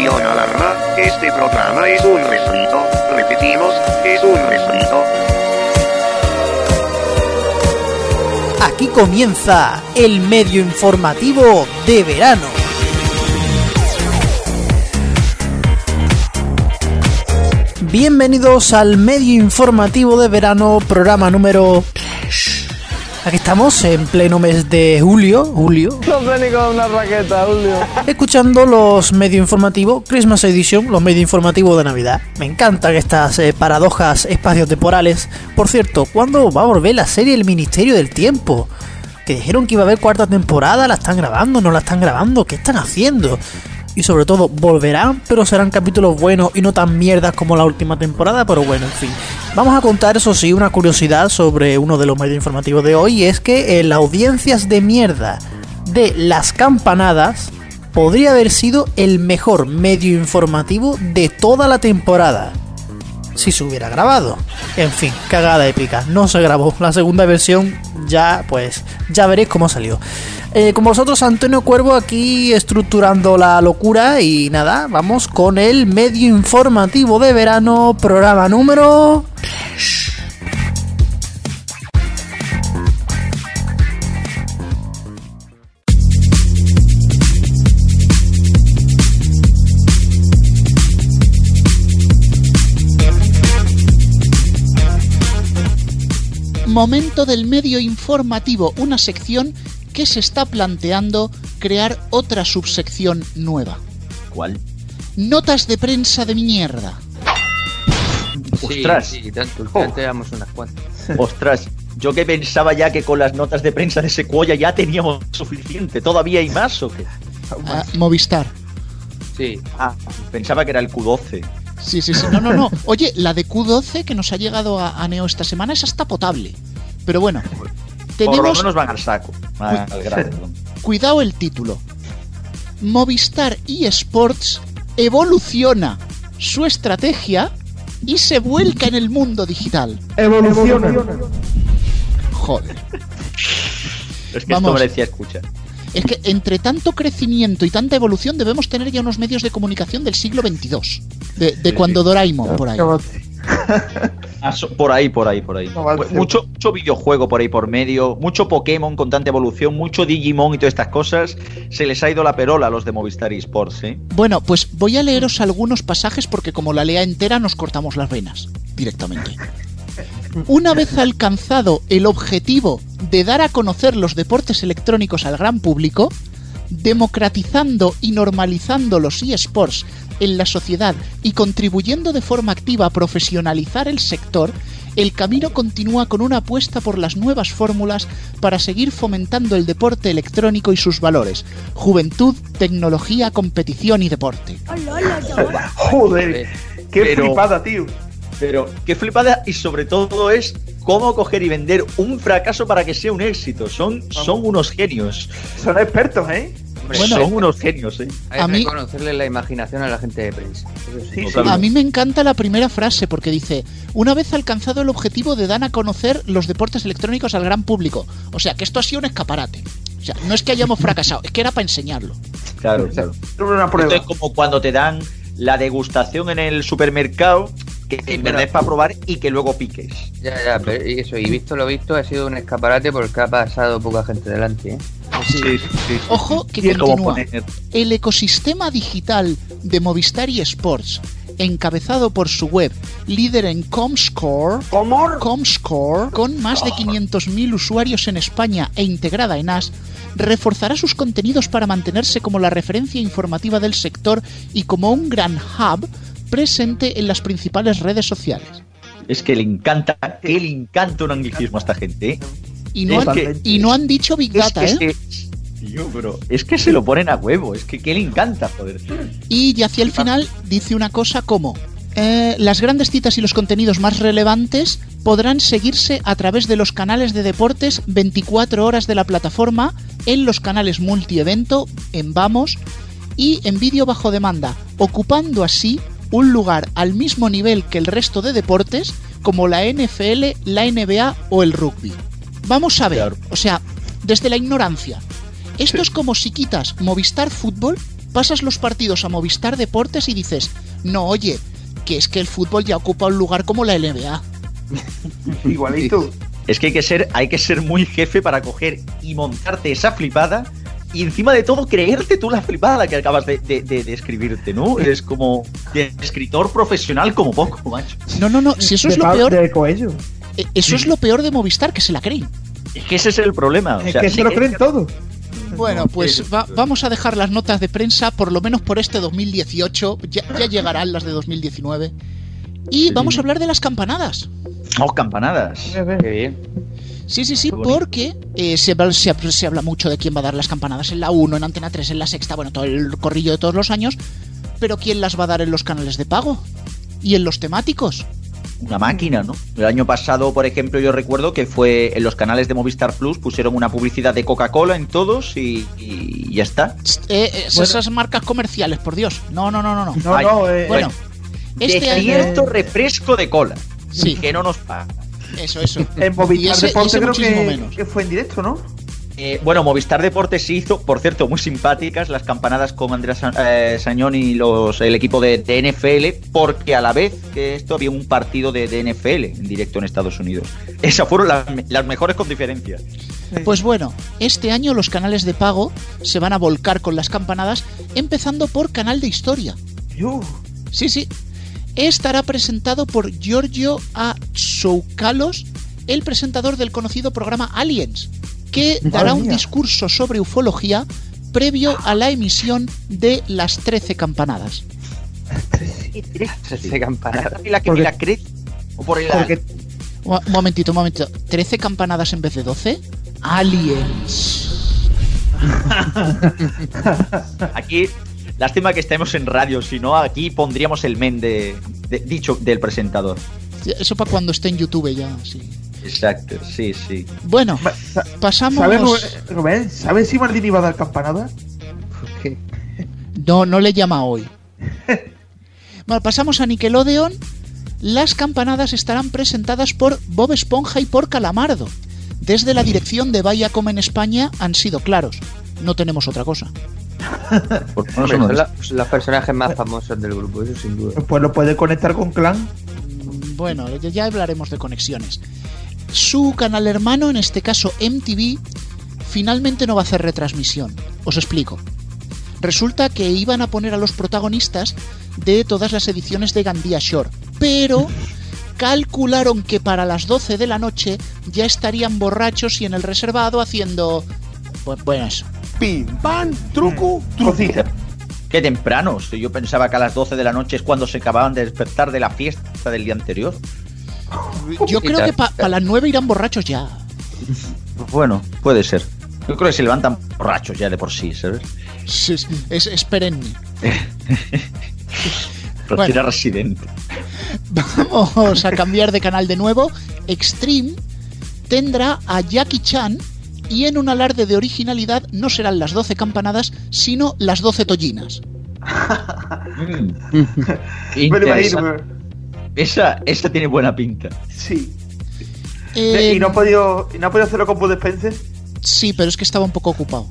Atención alarma, este programa es un refrito, repetimos, es un refrito. Aquí comienza el medio informativo de verano. Bienvenidos al medio informativo de verano, programa número... Aquí estamos en pleno mes de julio, julio, No sé ni con una raqueta, Julio. escuchando los medio informativos Christmas Edition, los medio informativos de Navidad. Me encantan estas eh, paradojas espaciotemporales. Por cierto, ¿cuándo va a volver la serie El Ministerio del Tiempo? Que dijeron que iba a haber cuarta temporada, la están grabando, no la están grabando, ¿qué están haciendo? Y sobre todo, volverán, pero serán capítulos buenos y no tan mierdas como la última temporada, pero bueno, en fin. Vamos a contar, eso sí, una curiosidad sobre uno de los medios informativos de hoy, y es que las audiencias de mierda de Las Campanadas podría haber sido el mejor medio informativo de toda la temporada. Si se hubiera grabado. En fin, cagada épica. No se grabó. La segunda versión ya, pues, ya veréis cómo salió. Eh, con vosotros, Antonio Cuervo, aquí estructurando la locura. Y nada, vamos con el medio informativo de verano, programa número... Momento del medio informativo, una sección que se está planteando crear otra subsección nueva. ¿Cuál? Notas de prensa de mierda. Ostras. Sí, sí, tanto, últimamente damos unas cuantas. Ostras, yo que pensaba ya que con las notas de prensa de Sequoia ya teníamos suficiente. ¿Todavía hay más o qué? Ah, Movistar. Sí, Ah, pensaba que era el Q12. Sí, sí, sí. No, no, no. Oye, la de Q12 que nos ha llegado a, a Neo esta semana es hasta potable. Pero bueno, Por lo tenemos... menos van al saco. Al grano. Cuidado el título. Movistar eSports evoluciona su estrategia y se vuelca en el mundo digital. Evoluciona. Joder. Es que Vamos. esto merecía escucha. Es que entre tanto crecimiento y tanta evolución debemos tener ya unos medios de comunicación del siglo XXII. De, de Sí, cuando sí. Doraemon, por ahí. Ah, por ahí, por ahí, por ahí. No, vale, mucho, mucho videojuego por ahí por medio, mucho Pokémon con tanta evolución, mucho Digimon y todas estas cosas. Se les ha ido la perola a los de Movistar eSports, ¿eh? Bueno, pues voy a leeros algunos pasajes porque como la lea entera nos cortamos las venas directamente. Una vez alcanzado el objetivo de dar a conocer los deportes electrónicos al gran público, democratizando y normalizando los eSports en la sociedad y contribuyendo de forma activa a profesionalizar el sector, el camino continúa con una apuesta por las nuevas fórmulas para seguir fomentando el deporte electrónico y sus valores, juventud, tecnología, competición y deporte. Joder, qué Pero- flipada, tío. Pero qué flipada y sobre todo es cómo coger y vender un fracaso para que sea un éxito. Son, son unos genios. Son expertos, ¿eh? Hombre, Bueno. son unos genios, ¿eh? hay a que mí- reconocerle la imaginación a la gente de prensa. Sí. A mí me encanta la primera frase porque dice, una vez alcanzado el objetivo de dar a conocer los deportes electrónicos al gran público. O sea, que esto ha sido un escaparate. O sea, no es que hayamos fracasado, es que era para enseñarlo. Claro, claro. Es una prueba. Esto es como cuando te dan la degustación en el supermercado, que en pero- verdad es para probar y que luego piques. Ya, ya, pero y eso, y visto lo visto, ha sido un escaparate porque ha pasado poca gente delante, ¿eh? Sí, sí, sí. Ojo que continúa. El ecosistema digital de Movistar y Sports, encabezado por su web, líder en Comscore, ¿Cómo? Comscore, con más de 500.000 usuarios en España e integrada en AS, reforzará sus contenidos para mantenerse como la referencia informativa del sector y como un gran hub presente en las principales redes sociales. Es que le encanta, que le encanta un anglicismo a esta gente, ¿eh? Y no, Es han, que- y no han dicho Big Es Data, que, ¿eh? se- Tío, pero es que se lo ponen a huevo, es que, que le encanta, joder. Y ya hacia el final dice una cosa como... eh, las grandes citas y los contenidos más relevantes podrán seguirse a través de los canales de deportes 24 horas de la plataforma, en los canales multievento, en Vamos y en vídeo bajo demanda, ocupando así un lugar al mismo nivel que el resto de deportes como la NFL, la NBA o el rugby. Vamos a ver, Claro. o sea, desde la ignorancia. Esto es como si quitas Movistar Fútbol pasas los partidos a Movistar Deportes y dices, no, oye, que es que el fútbol ya ocupa un lugar como la NBA. Igualito. Es que hay que ser, hay que ser muy jefe para coger y montarte esa flipada y encima de todo creerte tú la flipada que acabas de, de- de- de escribirte, ¿no? Eres como de escritor profesional como poco, macho. No, no, no, si eso es lo peor, De Coello. eh, eso es lo peor de Movistar, que se la creen. Es que ese es el problema. o Es que sí se lo creen todo. Bueno, pues va- vamos a dejar las notas de prensa, por lo menos por este 2018, ya, ya llegarán las de 2019. Y vamos a hablar de las campanadas. Oh, campanadas. Qué bien. Sí, sí, sí, porque eh, se, habla- se, habla- se habla mucho de quién va a dar las campanadas en la 1, en Antena 3, en la sexta, bueno, todo el corrillo de todos los años. Pero ¿quién las va a dar en los canales de pago? ¿Y en los temáticos? Una máquina, ¿no? El año pasado, por ejemplo, yo recuerdo que fue en los canales de Movistar Plus, pusieron una publicidad de Coca-Cola en todos y, y ya está. Eh, eh, Bueno. Esas marcas comerciales, por Dios. No, no, no, no. no. No, no, eh, Bueno, este año... cierto refresco de cola. Sí, Que no nos paga. Eso, eso. en Movistar ese- Deporte creo muchísimo que, menos. que fue en directo, ¿no? Eh, bueno, Movistar Deportes sí hizo, por cierto, muy simpáticas las campanadas con Andrés Sa- eh, Sañón y los, el equipo de, de NFL, porque a la vez que esto había un partido de, de NFL en directo en Estados Unidos. Esas fueron las, las mejores con diferencia. Pues bueno, este año los canales de pago se van a volcar con las campanadas, empezando por Canal de Historia. Yo. Sí, sí. Estará presentado por Giorgio A. Tsoukalos, el presentador del conocido programa Aliens, que Madre dará un discurso sobre ufología previo a la emisión de las 13 campanadas. Se campanada. Y la que la. O por el Porque un momentito, un momentito. ¿13 campanadas en vez de 12? Aliens. Aquí, lástima que estemos en radio, si no, aquí pondríamos el men de, de- dicho del presentador. Eso para cuando esté en YouTube ya, sí. Exacto, sí, sí. Bueno, sa- pasamos... ¿Sabes, Rubén- Rubén? ¿Sabes si Maldini va a dar campanada? No, no le llama hoy. Bueno, pasamos a Nickelodeon. Las campanadas estarán presentadas por Bob Esponja y por Calamardo. Desde la dirección de Viacom en España han sido claros. No tenemos otra cosa. Por lo menos Hombre, uno son la- los personajes más famosos del grupo, eso sin duda. Pues lo puede conectar con Clan. Bueno, ya- ya hablaremos de conexiones. Su canal hermano, en este caso MTV, finalmente no va a hacer retransmisión. Os explico. Resulta que iban a poner a los protagonistas de todas las ediciones de Gandía Shore, pero calcularon que para las 12 de la noche ya estarían borrachos y en el reservado haciendo... Pues, bueno, eso. Pim, pam, truco, Cosita. Qué temprano. si Yo pensaba que a las 12 de la noche es cuando se acababan de despertar de la fiesta del día anterior. Yo creo que para las 9 irán borrachos ya. Bueno, puede ser. Yo creo que se levantan borrachos ya de por sí, ¿sabes? Es, es- es perenne. Retira residente. Vamos a cambiar de canal de nuevo. Extreme tendrá a Jackie Chan y en un alarde de originalidad no serán las 12 campanadas, sino las 12 tollinas. Mm. Esa, esa tiene buena pinta. Sí. Eh, ¿Y no ha podido, no ha podido hacerlo con Bud Spencer? Sí, pero es que estaba un poco ocupado.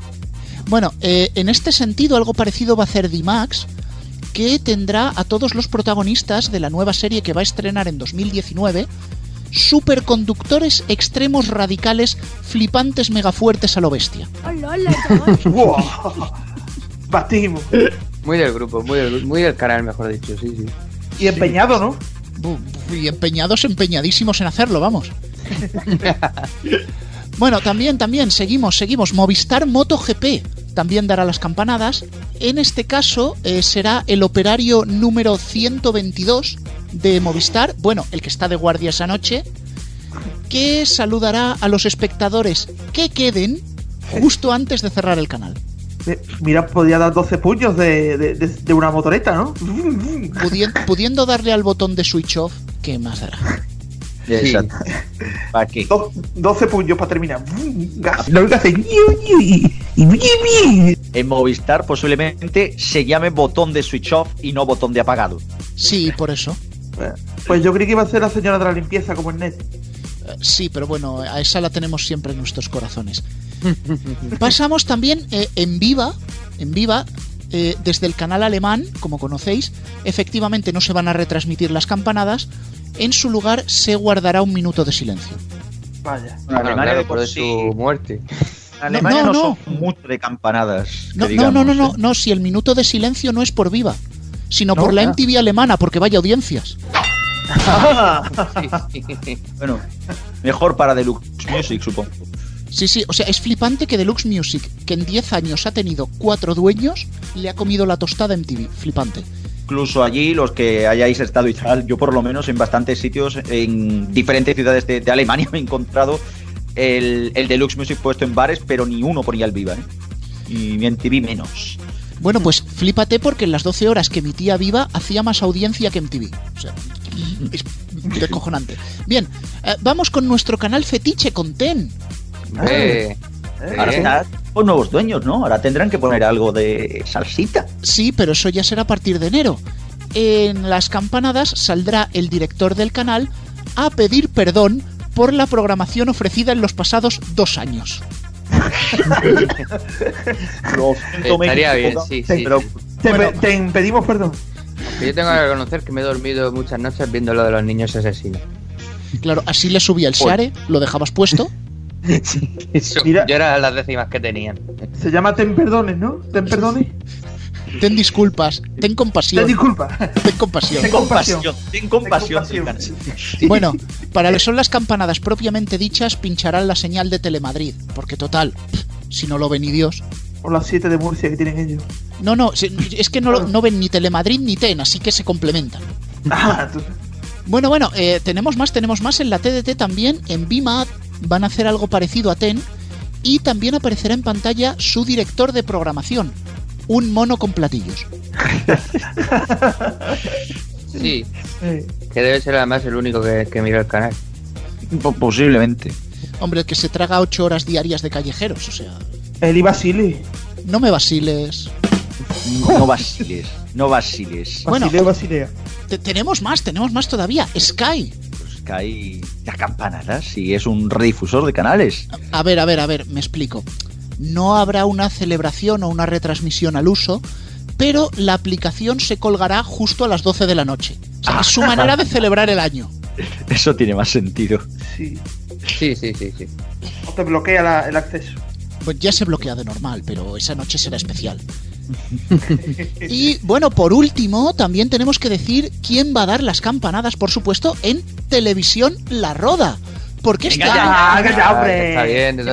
Bueno, eh, en este sentido algo parecido va a hacer D-Max, que tendrá a todos los protagonistas de la nueva serie que va a estrenar en 2019, superconductores extremos radicales, flipantes megafuertes a lo bestia. Batimos. Muy del grupo, muy del, muy del canal, mejor dicho, sí, sí. Y empeñado, ¿no? Y empeñados, empeñadísimos en hacerlo, vamos. bueno, también, también, seguimos, seguimos. Movistar MotoGP también dará las campanadas. En este caso eh, será el operario número 122 de Movistar, bueno, el que está de guardia esa noche, que saludará a los espectadores que queden justo antes de cerrar el canal. Eh, Mira, podía dar 12 puños de, de, de- de una motoreta, ¿no? Pudien- pudiendo darle al botón de switch off, ¿qué más dará? Exacto. ¿Para qué? Do- 12 puños para terminar. En Movistar posiblemente se llame botón de switch off y no botón de apagado. Sí, por eso. Pues yo creí que iba a ser la señora de la limpieza como en net. Eh, Sí, pero bueno, a esa la tenemos siempre en nuestros corazones. Pasamos también eh, en Viva, en Viva eh, desde el canal alemán, como conocéis, efectivamente no se van a retransmitir las campanadas, en su lugar se guardará un minuto de silencio. Vaya. En Bueno, Alemania claro, por sí- su muerte. Alemania No, no, no, son mucho de campanadas. No, no, no, no, no, ¿eh? no, si el minuto de silencio no es por viva, sino No, por la ah. MTV alemana, porque vaya audiencias. Bueno, mejor para Deluxe Music, supongo. Sí, sí, o sea, es flipante que Deluxe Music, que en 10 años ha tenido cuatro dueños, le ha comido la tostada a MTV. Flipante. Incluso allí, los que hayáis estado y tal, yo por lo menos en bastantes sitios, en diferentes ciudades de, de Alemania me he encontrado el, el Deluxe Music puesto en bares, pero ni uno ponía el Viva, ¿eh? Y en TV menos. Bueno, pues flipate porque en las 12 horas que emitía Viva hacía más audiencia que MTV. O sea, es descojonante. Bien, eh, vamos con nuestro canal fetiche con Ten. Eh, Ahora está con nuevos dueños, ¿no? Ahora tendrán que poner algo de salsita. Sí, pero eso ya será a partir de enero. En las campanadas saldrá el director del canal a pedir perdón por la programación ofrecida en los pasados dos años. Lo siento, Estaría México, bien, sí, Sí, pero sí. Te, Bueno. te pedimos perdón. Yo tengo que reconocer que me he dormido muchas noches viendo lo de los niños asesinos. Claro, así le subía el Share, lo dejabas puesto. Eso, Mira. Yo era las décimas que tenían. Se llama Ten Perdones, ¿no? Ten Perdones. Ten disculpas, ten Ten compasión, disculpa. ten compasión. Ten compasión, ten compasión. Ten compasión. canal. Bueno, para lo que son las campanadas propiamente dichas, pincharán la señal de Telemadrid, porque total, si no lo ven ni Dios. O las 7 de Murcia que tienen ellos. No, no, es que no, lo- no ven ni Telemadrid ni TEN, así que se complementan. Ah. Bueno, bueno, eh, tenemos más, tenemos más en la TDT también, en BIMAD van a hacer algo parecido a TEN y también aparecerá en pantalla su director de programación, un mono con platillos. Sí, que debe ser además el único que, que mira el canal. Po- Posiblemente. Hombre, el que se traga ocho horas diarias de callejeros, o sea, el Ibasili. no me vaciles. No vaciles, no vaciles. Bueno. Basilea, Basilea. Te- tenemos más, tenemos más todavía. Sky. Pues hay las campanadas y es un redifusor de canales. A ver, a ver, a ver, me explico. No habrá una celebración o una retransmisión al uso, pero la aplicación se colgará justo a las 12 de la noche. O sea, es su manera de celebrar el año. Eso tiene más sentido. Sí. Sí, sí, sí, sí. O te bloquea la- el acceso. Pues ya se bloquea de normal, pero esa noche será especial. Y bueno, por último, también tenemos que decir quién va a dar las campanadas, por supuesto, en Televisión La Roda. Porque Venga, ya, hombre. Está bien, de.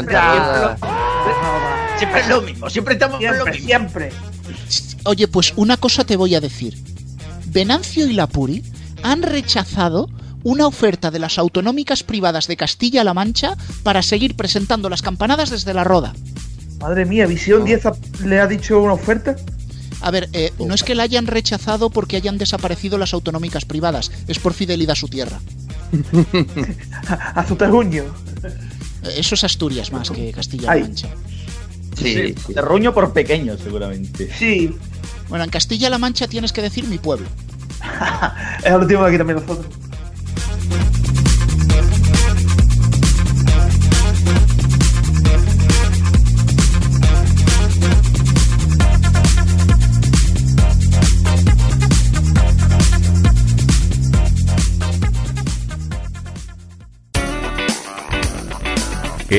Siempre es lo mismo, siempre estamos con lo Siempre, mismo. siempre. Oye, pues una cosa te voy a decir. Venancio y Lapuri han rechazado una oferta de las autonómicas privadas de Castilla-La Mancha para seguir presentando las campanadas desde la Roda. Madre mía, Visión 10 ha- le ha dicho una oferta. A ver, eh, no es que la hayan rechazado porque hayan desaparecido las autonómicas privadas, es por fidelidad a su tierra. A su terruño. Eso es Asturias más que Castilla-La. Mancha. Sí, sí. Terruño por pequeño, seguramente. Sí. Bueno, en Castilla-La Mancha tienes que decir mi pueblo. Eso lo tenemos aquí también nosotros.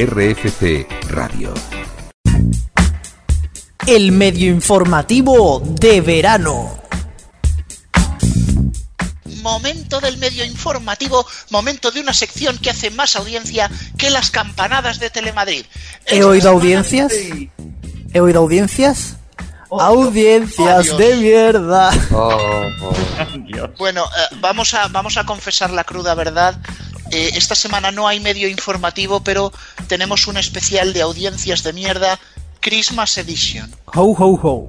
RFC Radio. El medio informativo de verano. Momento del medio informativo, momento de una sección que hace más audiencia que las campanadas de Telemadrid. ¿He oído audiencias? ¿He oído audiencias? Audiencias Oh, Dios. de mierda. Oh, oh. Bueno, eh, vamos, a, vamos a confesar la cruda verdad. Eh, esta semana no hay medio informativo, pero tenemos un especial de audiencias de mierda, Christmas Edition. Ho, ho, ho.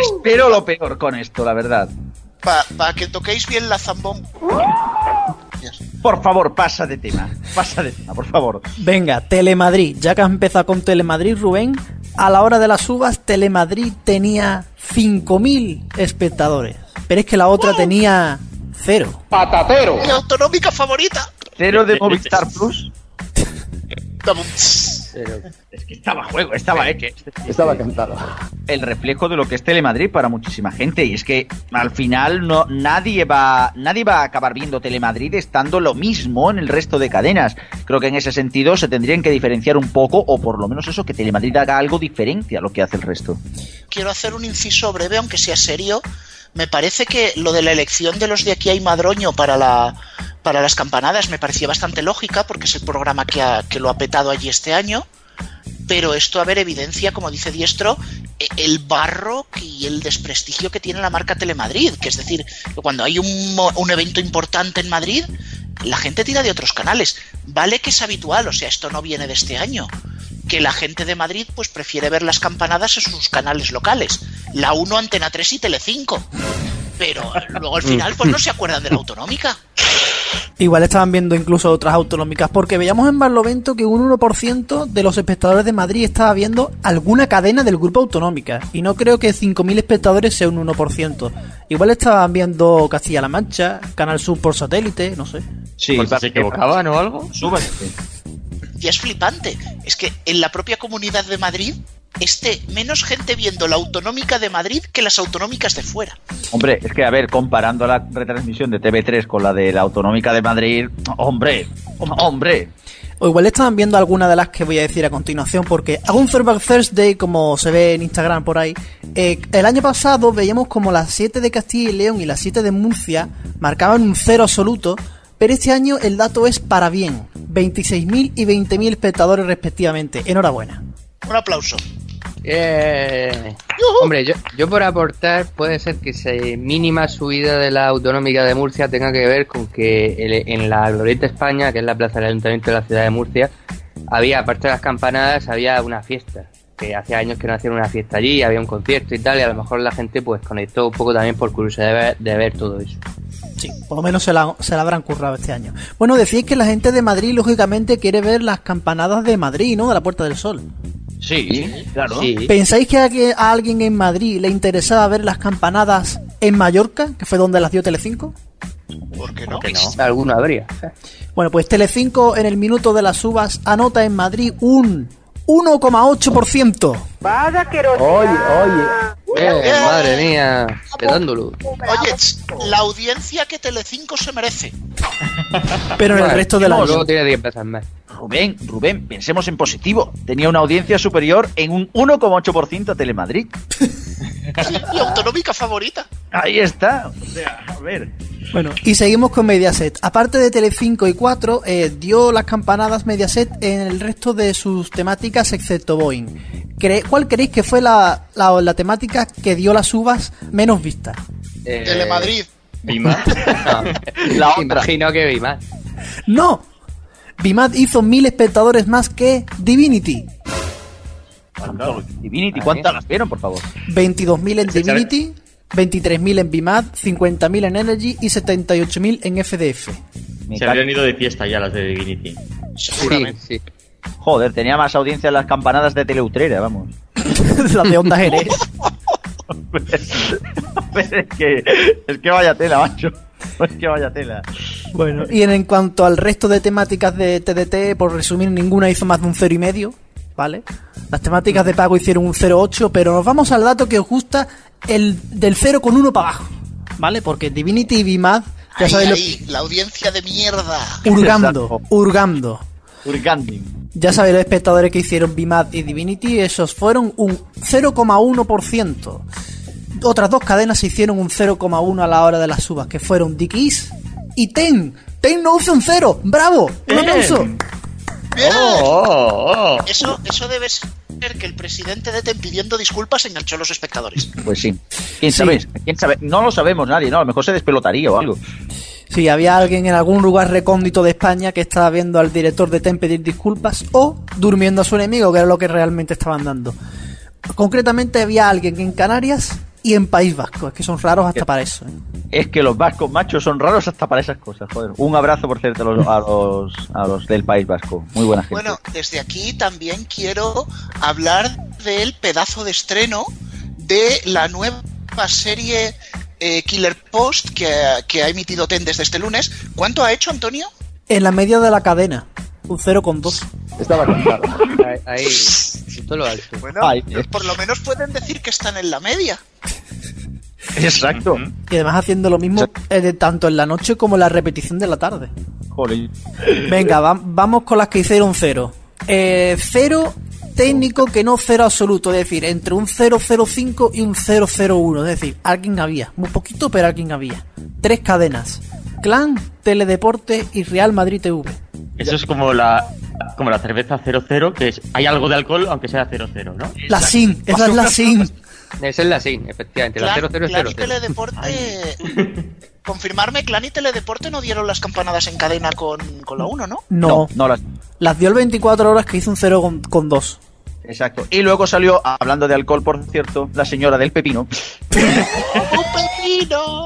Espero lo peor con esto, la verdad. Para que toquéis bien la zambón. Por favor, pasa de tema. Pasa de tema, por favor. Venga, Telemadrid. Ya que has empezado con Telemadrid, Rubén, a la hora de las uvas, Telemadrid tenía 5.000 espectadores. Pero es que la otra tenía cero. Mi autonómica favorita. Cero de Movistar Plus. Es que estaba a juego, estaba hecho. Estaba cantado. el reflejo de lo que es Telemadrid para muchísima gente. Y es que al final no, nadie, va, nadie va a acabar viendo Telemadrid estando lo mismo en el resto de cadenas. Creo que en ese sentido se tendrían que diferenciar un poco, o por lo menos eso, que Telemadrid haga algo diferente a lo que hace el resto. quiero hacer un inciso breve, aunque sea serio. Me parece que lo de la elección de los de aquí hay Madroño para la para las campanadas me parecía bastante lógica porque es el programa que, ha- que lo ha petado allí este año. Pero esto, a ver, evidencia, como dice Diestro, e- el barro y el desprestigio que tiene la marca Telemadrid. Que es decir, cuando hay un, un evento importante en Madrid, la gente tira de otros canales. Vale que es habitual, o sea, esto no viene de este año. Que la gente de Madrid pues prefiere ver las campanadas en sus canales locales. La 1, Antena 3 y Telecinco. Pero luego al final pues no se acuerdan de la autonómica. Igual estaban viendo incluso otras autonómicas, porque veíamos en Barlovento que un 1% de los espectadores de Madrid estaba viendo alguna cadena del grupo autonómica. Y no creo que 5.000 espectadores sea un 1%. Igual estaban viendo Castilla-La Mancha, Canal Sur por satélite, no sé. Sí, si se equivocaban o algo. Súbete. Y es flipante. Es que en la propia comunidad de Madrid esté menos gente viendo la autonómica de Madrid que las autonómicas de fuera. Hombre, es que a ver, comparando la retransmisión de TV3 con la de la Autonómica de Madrid, hombre, hombre. O igual estaban viendo alguna de las que voy a decir a continuación, porque hago un Throwback Thursday, como se ve en Instagram por ahí. Eh, el año pasado veíamos como las 7 de Castilla y León y las 7 de Murcia marcaban un cero absoluto, pero este año el dato es para bien. 26.000 y 20.000 espectadores respectivamente. Enhorabuena. Un aplauso. Eh, hombre, yo, yo por aportar, puede ser que esa mínima subida de la autonómica de Murcia tenga que ver con que el- en la Glorieta España, que es la plaza del Ayuntamiento de la ciudad de Murcia, había, aparte de las campanadas, había una fiesta. Que hace años que no hacían una fiesta allí, había un concierto y tal, y a lo mejor la gente pues conectó un poco también por curiosidad de ver, de ver todo eso. Sí, por lo menos se la, se la habrán currado este año. Bueno, decís que la gente de Madrid, lógicamente, quiere ver las campanadas de Madrid, ¿no? De la Puerta del Sol. Sí, claro. Sí. ¿Pensáis que a, que a alguien en Madrid le interesaba ver las campanadas en Mallorca, que fue donde las dio Telecinco? ¿Por qué no? Alguno habría. Bueno, pues Telecinco en el minuto de las uvas anota en Madrid un 1,8%. Oye, oye. Eh, madre mía, petándolo. Oye, la audiencia que Telecinco se merece. Pero en el resto de luego las... tiene 10 veces más. Rubén, Rubén, pensemos en positivo. Tenía una audiencia superior en un 1,8% a Telemadrid. Mi autonómica favorita. Ahí está. O sea, a ver. Bueno, y seguimos con Mediaset. Aparte de Telecinco y 4, eh, dio las campanadas Mediaset en el resto de sus temáticas, excepto Boeing. ¿Cuál creéis que fue la, la, la temática que dio las uvas menos vistas? Eh, Telemadrid. Bima. no, La otra. Imagino que más. ¡No! Bimad hizo mil espectadores más que Divinity. Divinity, ¿cuántas las vieron, por favor? 22.000 en Divinity, 23.000 en Bimad, 50.000 en Energy y 78.000 en FDF. Se habrían ido de fiesta ya las de Divinity. Sí, Seguramente. sí. Joder, tenía más audiencia en las campanadas de Teleutrera, vamos. Las de Onda Jerez. Es, que, es que vaya tela, macho. Es que vaya tela. Bueno, y en, en cuanto al resto de temáticas de TDT, por resumir, ninguna hizo más de un cero y medio, ¿vale? Las temáticas de pago hicieron un 0,8, pero nos vamos al dato que os gusta, el del 0 con 1 para abajo, ¿vale? Porque Divinity y Bimad, ya Ahí, sabéis lo ahí, la audiencia de mierda. Hurgando, hurgando. Urganding. Ya sabéis los espectadores que hicieron Bimad y Divinity, esos fueron un 0,1%. Otras dos cadenas se hicieron un 0,1 a la hora de las subas, que fueron Dickies y Ten. Ten no usa un cero. ¡Bravo! ¡Un aplauso! Bien. Oh, oh. Eso, eso debe ser que el presidente de TEN pidiendo disculpas enganchó a los espectadores. Pues sí. ¿Quién Sí. sabe? ¿Quién sabe? No lo sabemos nadie, ¿no? A lo mejor se despelotaría o algo. Si había alguien en algún lugar recóndito de España que estaba viendo al director de TEN pedir disculpas o durmiendo a su enemigo, que era lo que realmente estaban dando. Concretamente había alguien en Canarias y en País Vasco, es que son raros hasta para eso. ¿eh? Es que los vascos machos son raros hasta para esas cosas, joder. Un abrazo, por cierto, a los, a los, a los del País Vasco. Muy buena gente. Bueno, desde aquí también quiero hablar del pedazo de estreno de la nueva serie eh, Killer Post que, que ha emitido TEN desde este lunes. ¿Cuánto ha hecho, Antonio? En la media de la cadena, un 0,2. Estaba cantado. Ahí, ahí, en todo lo alto. Bueno, Ay, por lo menos pueden decir que están en la media. Exacto. Y además haciendo lo mismo eh, de tanto en la noche como en la repetición de la tarde. Joder. Venga, va- vamos con las que hicieron cero. Eh, cero técnico que no cero absoluto, es decir, entre un 005 y un 001, es decir, alguien había, muy poquito, pero alguien había. Tres cadenas, Clan, Teledeporte y Real Madrid TV. Eso es como la como la cerveza 00, que es hay algo de alcohol aunque sea 00, ¿no? La SIN, esa es la SIN. Esa es la SIN, efectivamente. La Clan, 00 Clan y 00. Teledeporte. Confirmarme, Clan y Teledeporte no dieron las campanadas en cadena con, con la 1, ¿no? No, No, no las. las dio el 24 horas que hizo un 0 con, con 2. Exacto. Y luego salió, hablando de alcohol, por cierto, la señora del pepino, ¡Un pepino!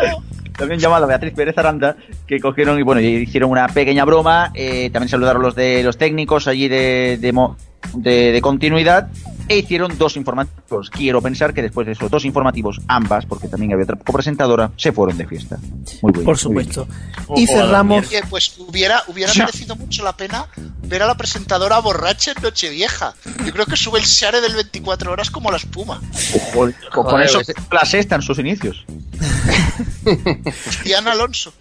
también llamada Beatriz Pérez Aranda, que cogieron y bueno, y hicieron una pequeña broma. eh, también saludaron los de los técnicos allí de, de, de- de continuidad. E hicieron dos informativos. Quiero pensar que después de esos dos informativos, ambas, porque también había otra copresentadora, se fueron de fiesta. Muy bien. Por bien. supuesto. Y cerramos. Oye, pues hubiera, hubiera Ya. merecido mucho la pena ver a la presentadora borracha en Nochevieja. Yo creo que sube el share del 24 horas como la espuma. Joder, con Joder, eso, ese- la sexta en sus inicios. Diana Alonso.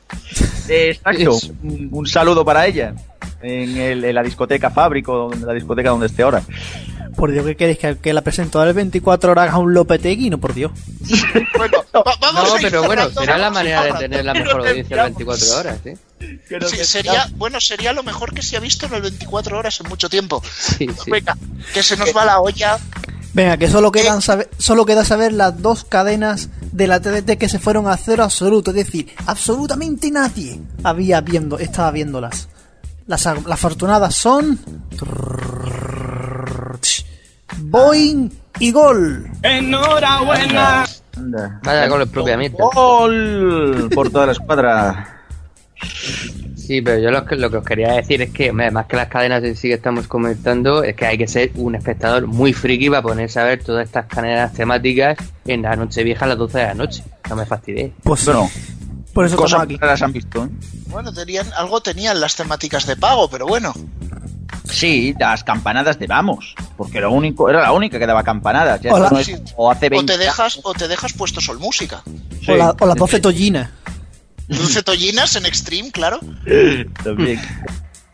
Exacto. Es- Un, un saludo para ella. En, el- en la discoteca Fábrico, donde- la discoteca donde esté ahora. Por Dios, ¿qué queréis? Que, que la presentadora del 24 horas haga un Lopetegui, no por Dios. Bueno, va- vamos No, a pero bueno, será la a manera de tener la mejor audiencia las 24 horas, ¿eh? Sí, sería, bueno, sería lo mejor que se ha visto en el 24 horas en mucho tiempo. Sí, sí. Venga, que se nos va la olla. Venga, que solo quedan saber, solo queda saber las dos cadenas de la TDT que se fueron a cero absoluto, es decir, absolutamente nadie había viendo, estaba viéndolas. Las, las afortunadas son Boeing y Gol. Anda. Vaya goles propiamente. Gol por toda la escuadra. Sí, pero yo lo que, lo que os quería decir es que, más que las cadenas en sí que estamos comentando, es que hay que ser un espectador muy friki para ponerse a ver todas estas cadenas temáticas en la noche vieja a las 12 de la noche. No me fastidies. Pues Bueno, por eso cosas aquí. raras han visto. ¿eh? Bueno, tenían, algo tenían las temáticas de pago, pero bueno. Sí, las campanadas de Vamos. Porque lo único, era la única que daba campanadas. Ya Hola. esto no es Sí. como hace O 20 te dejas, o te dejas puesto Sol Música. Sí. O, la- o las 12 tollinas. Dulce Tollinas en Extreme, claro. También.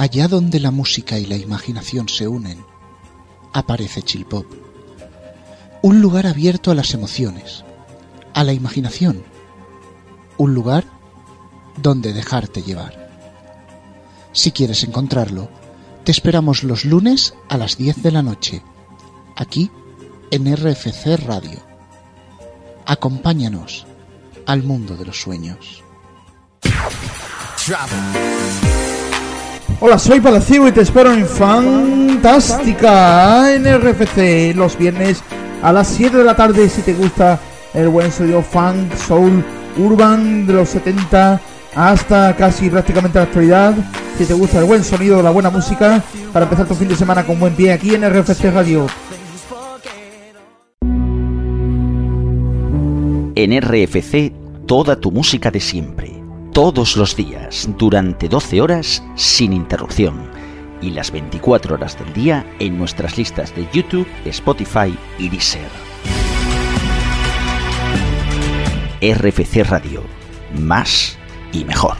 Allá donde la música y la imaginación se unen, aparece Chill Pop. Un lugar abierto a las emociones, a la imaginación. Un lugar donde dejarte llevar. Si quieres encontrarlo, te esperamos los lunes a las 10 de la noche, aquí en RFC Radio. Acompáñanos al mundo de los sueños. Hola, soy Palacio y te espero en Fantástica en RFC los viernes a las 7 de la tarde si te gusta el buen sonido funk, soul, urban de los 70 hasta casi prácticamente la actualidad. Si te gusta el buen sonido, la buena música, para empezar tu fin de semana con buen pie aquí en RFC Radio. En RFC, toda tu música de siempre, todos los días, durante 12 horas, sin interrupción. Y las 24 horas del día en nuestras listas de YouTube, Spotify y Deezer. RFC Radio, más y mejor.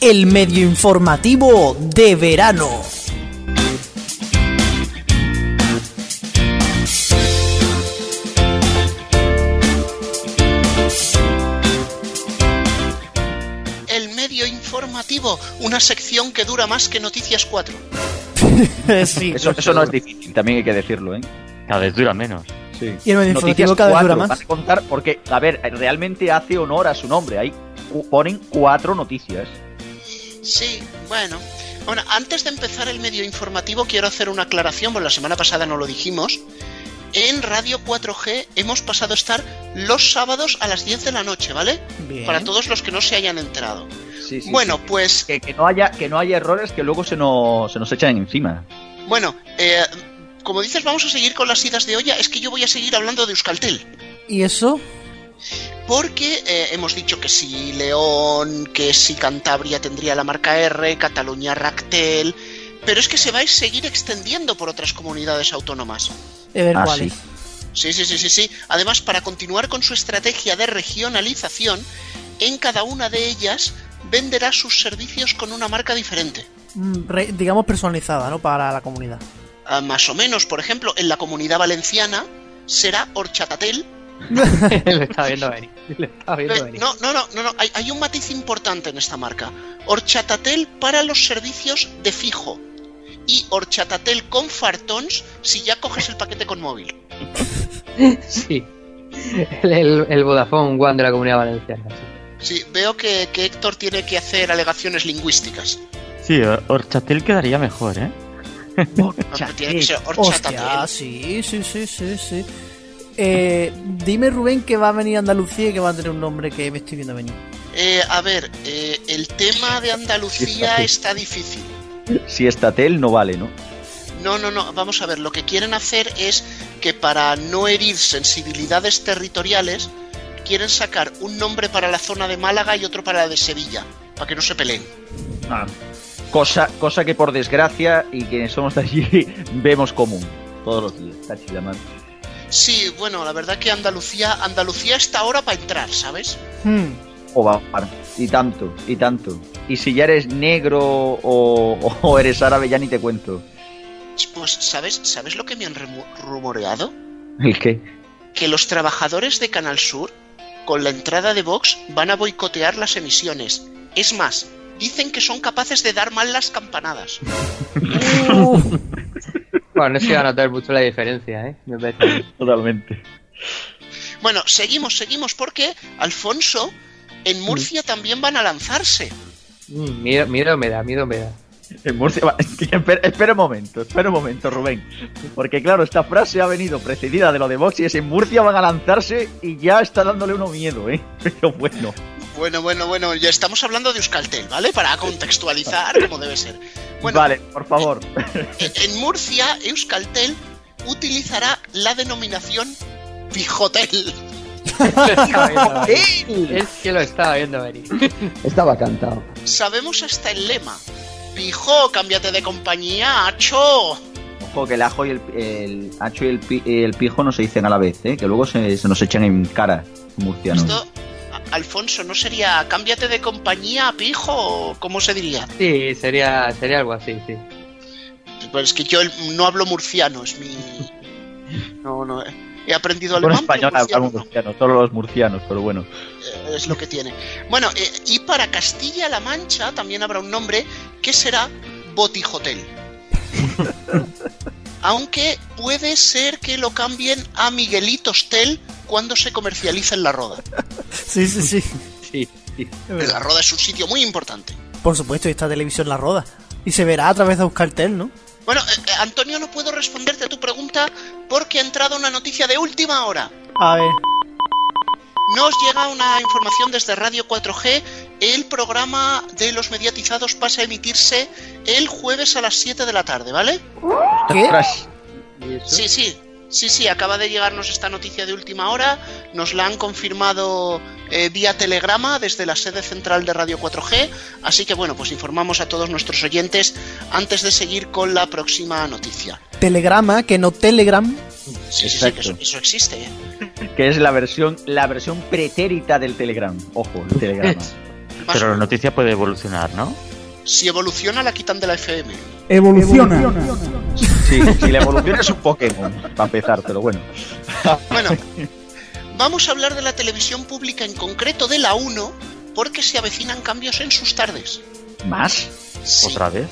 El medio informativo de verano. Informativo, una sección que dura más que Noticias 4. sí. Eso, eso no es difícil, también hay que decirlo, ¿eh? Cada vez dura menos. Sí. Y el medio Noticias informativo cada vez dura 4, más. van a contar porque, a ver, realmente hace honor a su nombre. Ahí ponen cuatro noticias. Sí, bueno. Bueno, antes de empezar el medio informativo quiero hacer una aclaración, porque la semana pasada no lo dijimos. En Radio 4G hemos pasado a estar los sábados a las 10 de la noche, ¿vale? Bien. Para todos los que no se hayan enterado. Sí, sí, bueno, sí. pues Que, que no haya, que no haya errores que luego se nos, se nos echan encima. Bueno, eh, como dices, vamos a seguir con las idas de olla. Es que yo voy a seguir hablando de Euskaltel. ¿Y eso? Porque eh, hemos dicho que si León, que si Cantabria tendría la marca R, Cataluña Ractel. Pero es que se va a seguir extendiendo por otras comunidades autónomas. De ver Ah, cuáles. sí. Sí, sí, sí, sí. Además, para continuar con su estrategia de regionalización, en cada una de ellas venderá sus servicios con una marca diferente. Mm, re- digamos personalizada, ¿no? Para la comunidad. Ah, más o menos, por ejemplo, en la comunidad valenciana será Horchatatel. Lo estaba viendo venir. Eh, venir. No, no, no, no, no. Hay, hay un matiz importante en esta marca. Horchatatel para los servicios de fijo. Y Horchatatel con fartons si ya coges el paquete con móvil. Sí. El, el, el Vodafone One de la comunidad valenciana. sí. Sí, veo que, que Héctor tiene que hacer alegaciones lingüísticas. Sí, Or- Horchatel quedaría mejor, ¿eh? No, tiene que ser Horchatatel. Hostia, sí, sí, sí, sí, sí. Eh, dime, Rubén, que va a venir a Andalucía y que va a tener un nombre que me estoy viendo venir. Eh, a ver, eh, el tema de Andalucía está difícil. Si Estatel no vale, ¿no? No, no, no, vamos a ver, lo que quieren hacer es que para no herir sensibilidades territoriales, quieren sacar un nombre para la zona de Málaga y otro para la de Sevilla, para que no se peleen. Cosa, cosa que por desgracia y quienes somos de allí vemos común todos los días. Madre. Sí, bueno, la verdad que Andalucía, Andalucía está ahora para entrar, ¿sabes? Hmm. O va, y tanto, y tanto. Y si ya eres negro o, o eres árabe, ya ni te cuento. Pues, ¿sabes, ¿sabes lo que me han rumoreado? ¿El qué? Que los trabajadores de Canal Sur, con la entrada de Vox, van a boicotear las emisiones. Es más, dicen que son capaces de dar mal las campanadas. Bueno, no se iba a notar mucho la diferencia, ¿eh? Me parece. Totalmente. Bueno, seguimos, seguimos, porque Alfonso, en Murcia también van a lanzarse. Mm, miedo, miedo me da, miedo me da. En Murcia. va- espera, espera un momento, espera un momento, Rubén. Porque claro, esta frase ha venido precedida de lo de Vox y es en Murcia van a lanzarse y ya está dándole uno miedo, ¿eh? Pero bueno. Bueno, bueno, bueno, ya estamos hablando de Euskaltel, ¿vale? Para contextualizar como debe ser. Bueno, Vale, por favor. en en Murcia, Euskaltel utilizará la denominación Pijotel. Es que lo estaba viendo venir. Estaba cantado. Sabemos hasta el lema. Pijo, cámbiate de compañía, acho. Ojo, que el ajo y el, el hacho y el, pi- el pijo no se dicen a la vez, ¿eh? Que luego se, se nos echan en cara, murcianos. Esto, Alfonso, ¿no sería cámbiate de compañía, pijo? ¿Cómo se diría? Sí, sería, sería algo así, sí. Pues es que yo no hablo murciano, es mi... No, no, eh, he aprendido Bueno, alemán, español murciano hablamos no. murcianos, solo los murcianos, pero bueno. Eh, es lo que tiene. Bueno, eh, y para Castilla-La Mancha también habrá un nombre que será Botijotel. Aunque puede ser que lo cambien a Miguelitos Tel cuando se comercialice en La Roda. Sí, sí, sí. Sí, sí. La Roda es un sitio muy importante. Por supuesto, y esta televisión la roda. Y se verá a través de Euskaltel, ¿no? Bueno, eh, Antonio, no puedo responderte a tu pregunta porque ha entrado una noticia de última hora. A ver. Nos llega una información desde Radio 4G. El programa de los mediatizados pasa a emitirse el jueves a las 7 de la tarde, ¿vale? ¿Qué? Ostras, ¿Y eso? Sí, sí. Sí, sí, acaba de llegarnos esta noticia de última hora. Nos la han confirmado eh, vía telegrama desde la sede central de Radio 4G. Así que bueno, pues informamos a todos nuestros oyentes antes de seguir con la próxima noticia. Telegrama, que no Telegram. Sí, sí, sí, que eso, eso existe. ¿eh? que es la versión, la versión pretérita del Telegram. Ojo, el Telegrama. Pero la noticia puede evolucionar, ¿no? Si evoluciona, la quitan de la FM. Evoluciona. Sí, si la evolución es un Pokémon, para empezar, pero bueno. Bueno, vamos a hablar de la televisión pública, en concreto de la 1, porque se avecinan cambios en sus tardes. ¿Más? Sí. ¿Otra vez?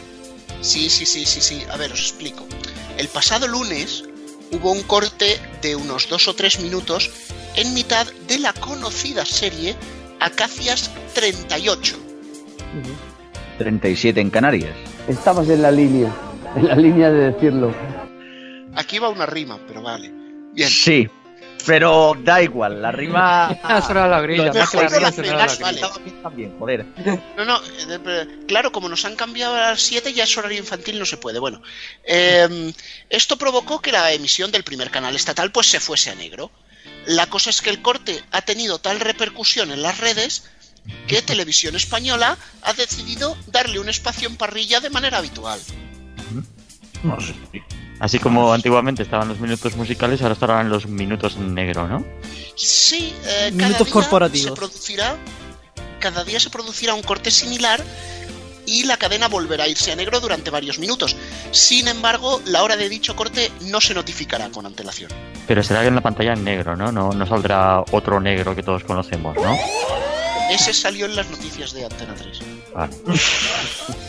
Sí, sí, sí, sí, sí. A ver, os explico. El pasado lunes hubo un corte de unos dos o tres minutos en mitad de la conocida serie Acacias 38. 37 en Canarias. Estabas en la línea, en la línea de decirlo. Aquí va una rima, pero vale. Bien. Sí, pero da igual, la rima... La grilla, más que la la grilla. también, joder. No, no, eh, claro, como nos han cambiado a las 7 ya es horario infantil, no se puede. Bueno, eh, esto provocó que la emisión del primer canal estatal pues se fuese a negro. La cosa es que el corte ha tenido tal repercusión en las redes que Televisión Española ha decidido darle un espacio en parrilla de manera habitual. Así como antiguamente estaban los minutos musicales, ahora estarán los minutos en negro, ¿no? Sí, eh, cada Minutos día corporativos. se producirá, cada día se producirá un corte similar y la cadena volverá a irse a negro durante varios minutos. Sin embargo, la hora de dicho corte no se notificará con antelación. Pero será en la pantalla en negro, ¿no? No, no saldrá otro negro que todos conocemos, ¿no? Ese salió en las noticias de Antena 3. Vale.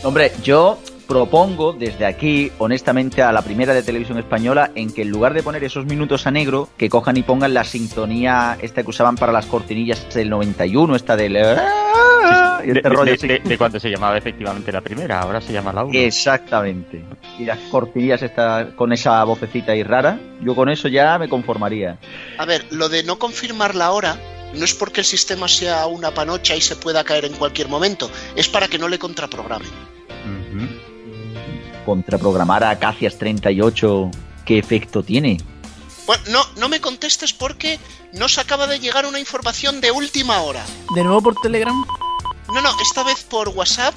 Hombre, yo propongo desde aquí, honestamente, a la primera de televisión española, en que en lugar de poner esos minutos a negro, que cojan y pongan la sintonía esta que usaban para las cortinillas del 91, esta del... y De, este rollo de- así. de- de cuando se llamaba efectivamente la primera, ahora se llama la 1. Exactamente. Y las cortinillas esta, con esa vocecita ahí rara, yo con eso ya me conformaría. A ver, lo de no confirmar la hora no es porque el sistema sea una panocha y se pueda caer en cualquier momento, es para que no le contraprogramen. Contraprogramar a Acacias 38, ¿qué efecto tiene? Bueno, no, no me contestes porque nos acaba de llegar una información de última hora. De nuevo por Telegram. No, no, esta vez por WhatsApp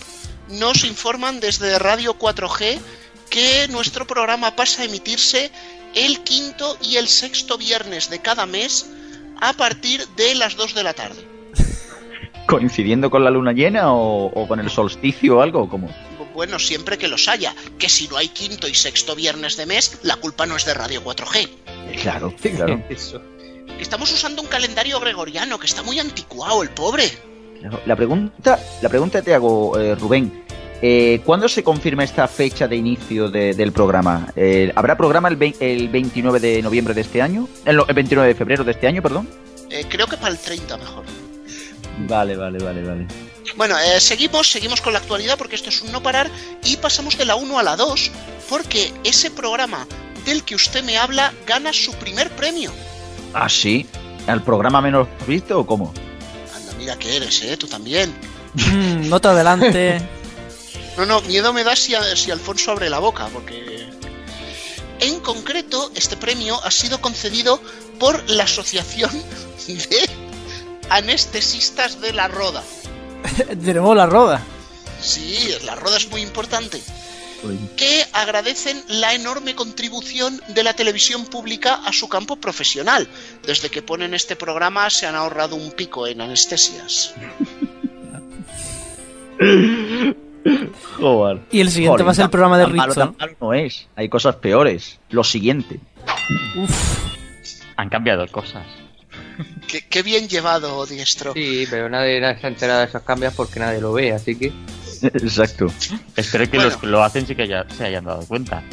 nos informan desde Radio 4G que nuestro programa pasa a emitirse el quinto y el sexto viernes de cada mes a partir de las 2 de la tarde. ¿Coincidiendo con la luna llena o, o con el solsticio o algo? ¿o ¿Cómo? Bueno, siempre que los haya, que si no hay quinto y sexto viernes de mes, la culpa no es de Radio 4G. Claro, claro. Estamos usando un calendario gregoriano que está muy anticuado, el pobre. La pregunta, la pregunta te hago, eh, Rubén. Eh, ¿Cuándo se confirma esta fecha de inicio de- del programa? Eh, ¿Habrá programa el, vei- el 29 de noviembre de este año? El, no, el 29 de febrero de este año, perdón. Eh, creo que para el 30 mejor. Vale, vale, vale, vale. Bueno, eh, seguimos, seguimos con la actualidad porque esto es un no parar y pasamos de la 1 a la 2 porque ese programa del que usted me habla gana su primer premio. ¿Ah, sí? ¿Al programa menos visto o cómo? Anda, mira que eres, ¿eh? Tú también. Mm, no te adelante. No, no, miedo me da si, si Alfonso abre la boca, porque... En concreto, este premio ha sido concedido por la Asociación de Anestesistas de la Roda. de nuevo la roda. Sí, la Roda es muy importante. Que agradecen la enorme contribución de la televisión pública a su campo profesional. Desde que ponen este programa se han ahorrado un pico en anestesias. Joder. Y el siguiente va a ser el programa de Tan malo, Rizzo. tan malo no es. Hay cosas peores. Lo siguiente. Han cambiado cosas. Qué, qué bien llevado, Diestro. Sí, pero nadie, nadie se ha enterado de esos cambios porque nadie lo ve, así que... Exacto. Espero que Bueno. los que lo hacen sí que ya se hayan dado cuenta.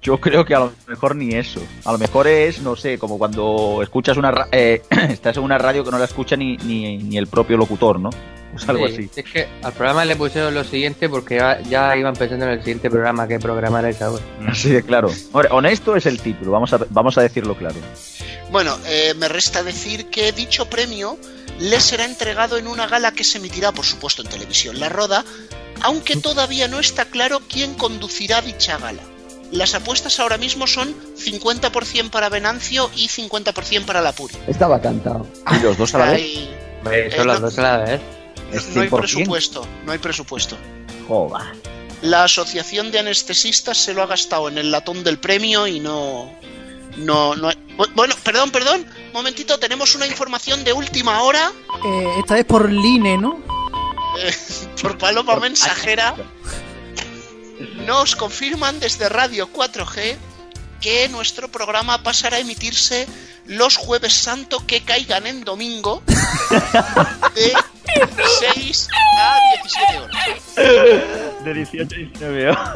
Yo creo que a lo mejor ni eso. A lo mejor es, no sé, como cuando escuchas una... ra- eh, estás en una radio que no la escucha ni, ni, ni el propio locutor, ¿no? Pues algo Sí, así. Es que al programa le pusieron lo siguiente porque ya, ya iban pensando en el siguiente programa que programar esa hora. Así de claro. Ahora, honesto es el título, vamos a, vamos a decirlo claro. Bueno, eh, me resta decir que dicho premio le será entregado en una gala que se emitirá, por supuesto, en televisión La Roda, aunque todavía no está claro quién conducirá dicha gala. Las apuestas ahora mismo son 50% para Venancio y 50% para la Puri. Estaba cantado. ¿Y los dos a la vez? Hay- Eh, son las no- dos a la vez. ¿Es no hay 100%? presupuesto, no hay presupuesto. Joder. La Asociación de Anestesistas se lo ha gastado en el latón del premio y no... No, no... Bu- Bueno, perdón, perdón. Momentito, tenemos una información de última hora Eh, esta vez por Line, ¿no? eh, por Paloma Mensajera. Nos confirman desde Radio 4G que nuestro programa pasará a emitirse los jueves santo que caigan en domingo de 16 a 17 horas. De 18 a 19 horas.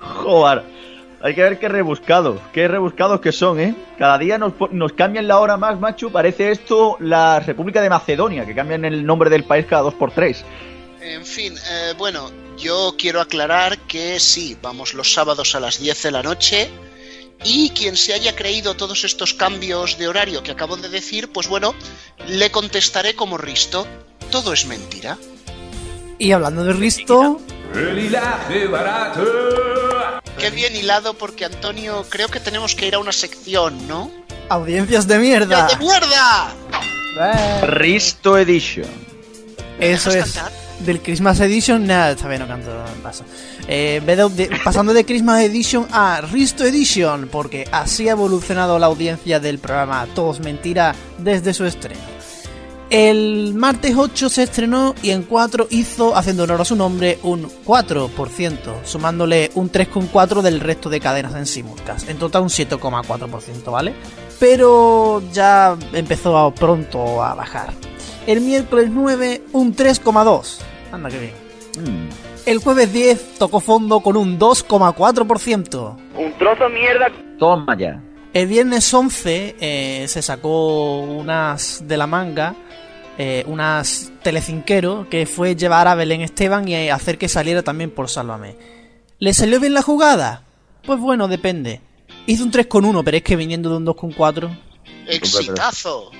Joder. Hay que ver qué rebuscados, qué rebuscados que son, ¿eh? Cada día nos, cambian la hora más, macho. Parece esto la República de Macedonia, que cambian el nombre del país cada dos por tres. En fin, eh, bueno, yo quiero aclarar que sí, vamos los sábados a las 10 de la noche. Y quien se haya creído todos estos cambios de horario que acabo de decir, pues bueno, le contestaré como Risto. Todo es mentira. Y hablando de Risto, Qué bien hilado porque Antonio, creo que tenemos que ir a una sección, ¿no? audiencias de mierda. ¡De mierda! Risto Edition. Eso ¿Dejas es. cantar? Del Christmas Edition, nada, esta vez no canto, paso. Eh, de- pasando de Christmas Edition a Risto Edition, porque así ha evolucionado la audiencia del programa Todos Mentira desde su estreno. El martes 8 se estrenó y en 4 hizo, haciendo honor a su nombre, un 4%, sumándole un 3,4% del resto de cadenas en simulcast. En total un 7,4%, ¿vale? Pero ya empezó pronto a bajar. El miércoles 9 un 3,2%. Anda que bien. Mm. El jueves 10 tocó fondo con un 2,4%. Un trozo de mierda. Toma ya. El viernes 11 eh, se sacó unas de la manga, eh, unas telecinquero, que fue llevar a Belén Esteban y hacer que saliera también por Sálvame. ¿Le salió bien la jugada? Pues bueno, depende. Hizo un 3,1, pero es que viniendo de un 2,4... ¡Exitazo!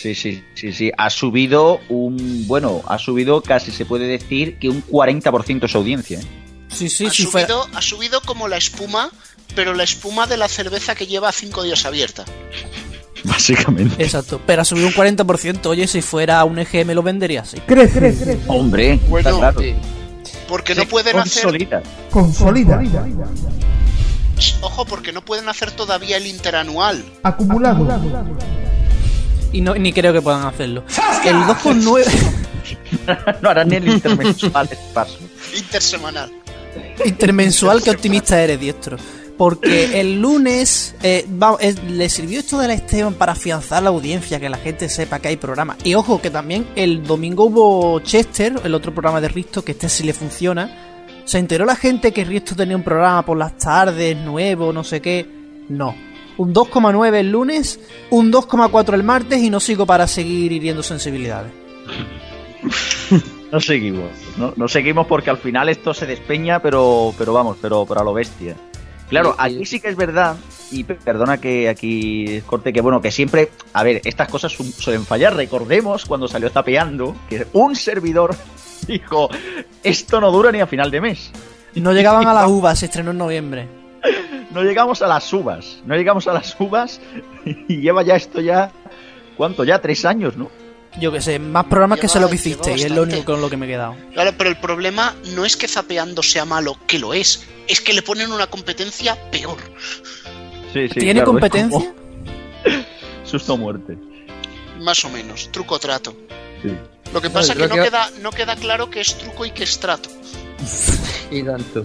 Sí, sí, sí, sí. Ha subido un. Bueno, ha subido casi se puede decir que un 40% su audiencia. ¿eh? Sí, sí, ha, sí, subido, ha subido como la espuma, pero la espuma de la cerveza que lleva cinco días abierta. Básicamente. Exacto, pero ha subido un 40%. Oye, si fuera un EGM lo vendería así. Crece, crece, Hombre, Bueno, está claro. Porque no pueden hacer. consolida. consolida, Ojo, porque no pueden hacer todavía el interanual. acumulado. Y no, ni creo que puedan hacerlo. El 2,9... no harán ni el intermensual paso. Intersemanal. Intermensual, que optimista eres, diestro. Porque el lunes eh, va- es- le sirvió esto de la Esteban para afianzar la audiencia, que la gente sepa que hay programa. Y ojo, que también el domingo hubo Chester, el otro programa de Risto, que este sí le funciona. Se enteró la gente que Risto tenía un programa por las tardes, nuevo, no sé qué. No. Un 2,9 el lunes, un 2,4 el martes y no sigo para seguir hiriendo sensibilidades. No seguimos. No, no seguimos porque al final esto se despeña, pero, pero vamos, pero, pero a lo bestia. Claro, aquí sí que es verdad, y pe- perdona que aquí corte, que bueno, que siempre, a ver, estas cosas su- suelen fallar. Recordemos cuando salió Zapeando, que un servidor dijo, esto no dura ni a final de mes. No llegaban a las uvas, se estrenó en noviembre. No llegamos a las uvas, no llegamos a las uvas y lleva ya esto ya, ¿cuánto? Ya tres años, ¿no? Yo que sé, más programas que sé lo que hiciste, y es lo único con lo que me he quedado. Claro, pero el problema no es que zapeando sea malo, que lo es. Es que le ponen una competencia peor. Sí, sí. ¿Tiene claro, competencia? como Susto o muerte. Más o menos. Truco trato. Sí. Lo que pasa es que no que- queda, no queda claro qué es truco y qué es trato. Y tanto.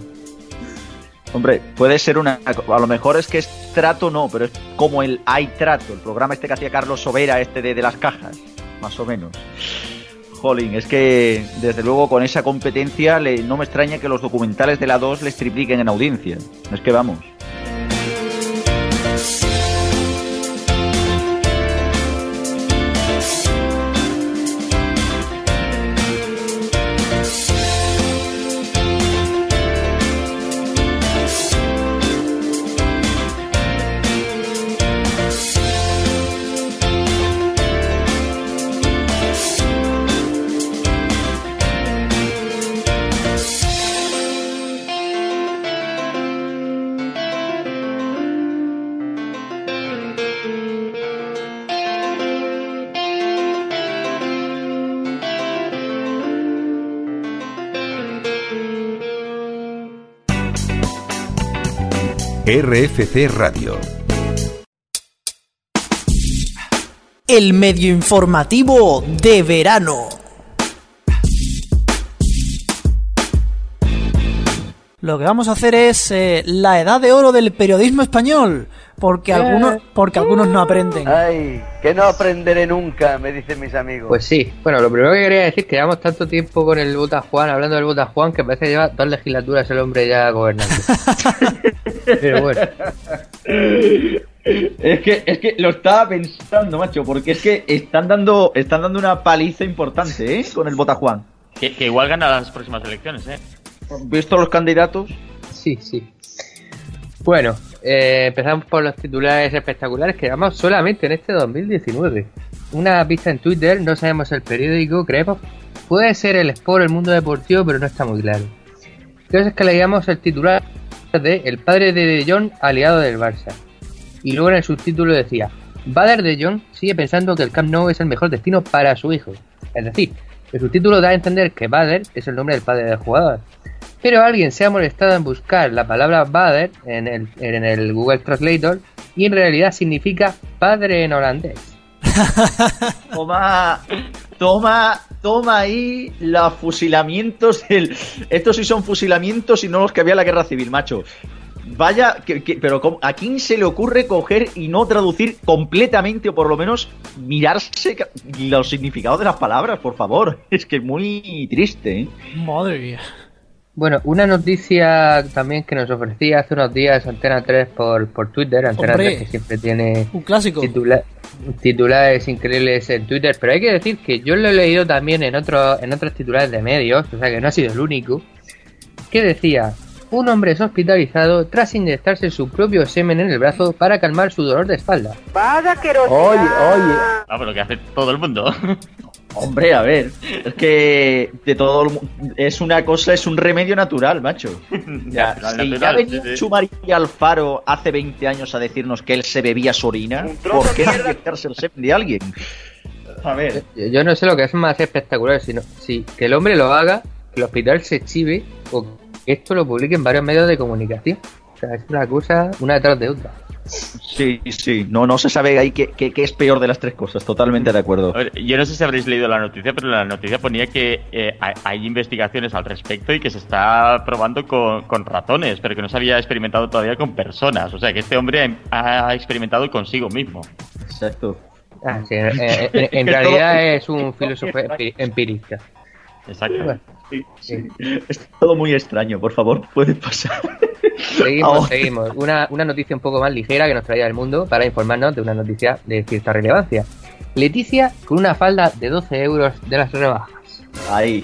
Hombre, puede ser una. A lo mejor es que es trato, no, pero es como el hay trato, el programa este que hacía Carlos Sobera, este de, de las cajas, más o menos. Jolín, es que desde luego con esa competencia le- no me extraña que los documentales de la 2 les tripliquen en audiencia. Es que vamos. RFC Radio. El medio informativo de verano. lo que vamos a hacer es eh, la edad de oro del periodismo español, porque algunos, porque algunos no aprenden. Ay, que no aprenderé nunca, me dicen mis amigos. Pues sí, bueno, lo primero que quería decir es que llevamos tanto tiempo con el Bota Juan, hablando del Bota Juan, que parece que lleva dos legislaturas el hombre ya gobernando. Pero bueno, Es que, es que lo estaba pensando, macho, porque es que están dando, están dando una paliza importante, ¿eh? Con el Botajuan. Que, que igual gana las próximas elecciones, ¿eh? Visto los candidatos, sí, sí. Bueno, eh, empezamos por los titulares espectaculares que llevamos solamente en este 2019. Una pista en Twitter, no sabemos el periódico, creemos. Puede ser el Sport, el mundo deportivo, pero no está muy claro. Entonces es que leíamos el titular de El padre de De Jong, aliado del Barça. Y luego en el subtítulo decía, Bader de Jong sigue pensando que el Camp Nou es el mejor destino para su hijo. Es decir, el subtítulo da a entender que Bader es el nombre del padre del jugador. Pero alguien se ha molestado en buscar la palabra Bader en el, Google Translator y en realidad significa padre en holandés. toma, toma, toma ahí los fusilamientos. Estos sí son fusilamientos y no los que había en la guerra civil, macho. Vaya, que- que- pero ¿cómo- ¿a quién se le ocurre coger y no traducir completamente o por lo menos mirarse los significados de las palabras, por favor? Es que es muy triste, ¿eh? Madre mía. Bueno, una noticia también que nos ofrecía hace unos días Antena 3 por, por Twitter, Antena Hombre. 3 que siempre tiene Un clásico. titula- titulares increíbles en Twitter, pero hay que decir que yo lo he leído también en, otro, en otros titulares de medios, o sea que no ha sido el único, que decía, un hombre es hospitalizado tras inyectarse su propio semen en el brazo para calmar su dolor de espalda. Oye, oye. Ah, pero que hace todo el mundo. Hombre, a ver, es que de todo el mu- es una cosa, es un remedio natural, macho. Ya, Natural, si ya venía sí, sí. Alfaro hace 20 años a decirnos que él se bebía su orina, ¿por qué no inyectarse el semen de alguien? A ver, Yo yo no sé lo que es más espectacular, sino si que el hombre lo haga, que el hospital se chive o esto lo publique en varios medios de comunicación. O sea, es una cosa una detrás de otra. sí, sí, no, no se sabe ahí qué, qué- qué es peor de las tres cosas, totalmente de acuerdo. A ver, yo no sé si habréis leído la noticia, pero la noticia ponía que eh, hay, investigaciones al respecto y que se está probando con, con ratones, pero que no se había experimentado todavía con personas. O sea, que este hombre ha, ha experimentado consigo mismo. Exacto. Ah, sí, eh, eh, en, en realidad es un filósofo empi- empirista. Exacto. Bueno, Sí, sí. Es todo muy extraño, por favor, puede pasar. seguimos, Ahora. seguimos. Una, una noticia un poco más ligera que nos traía el mundo para informarnos de una noticia de cierta relevancia. Leticia con una falda de 12 euros de las rebajas. Ahí.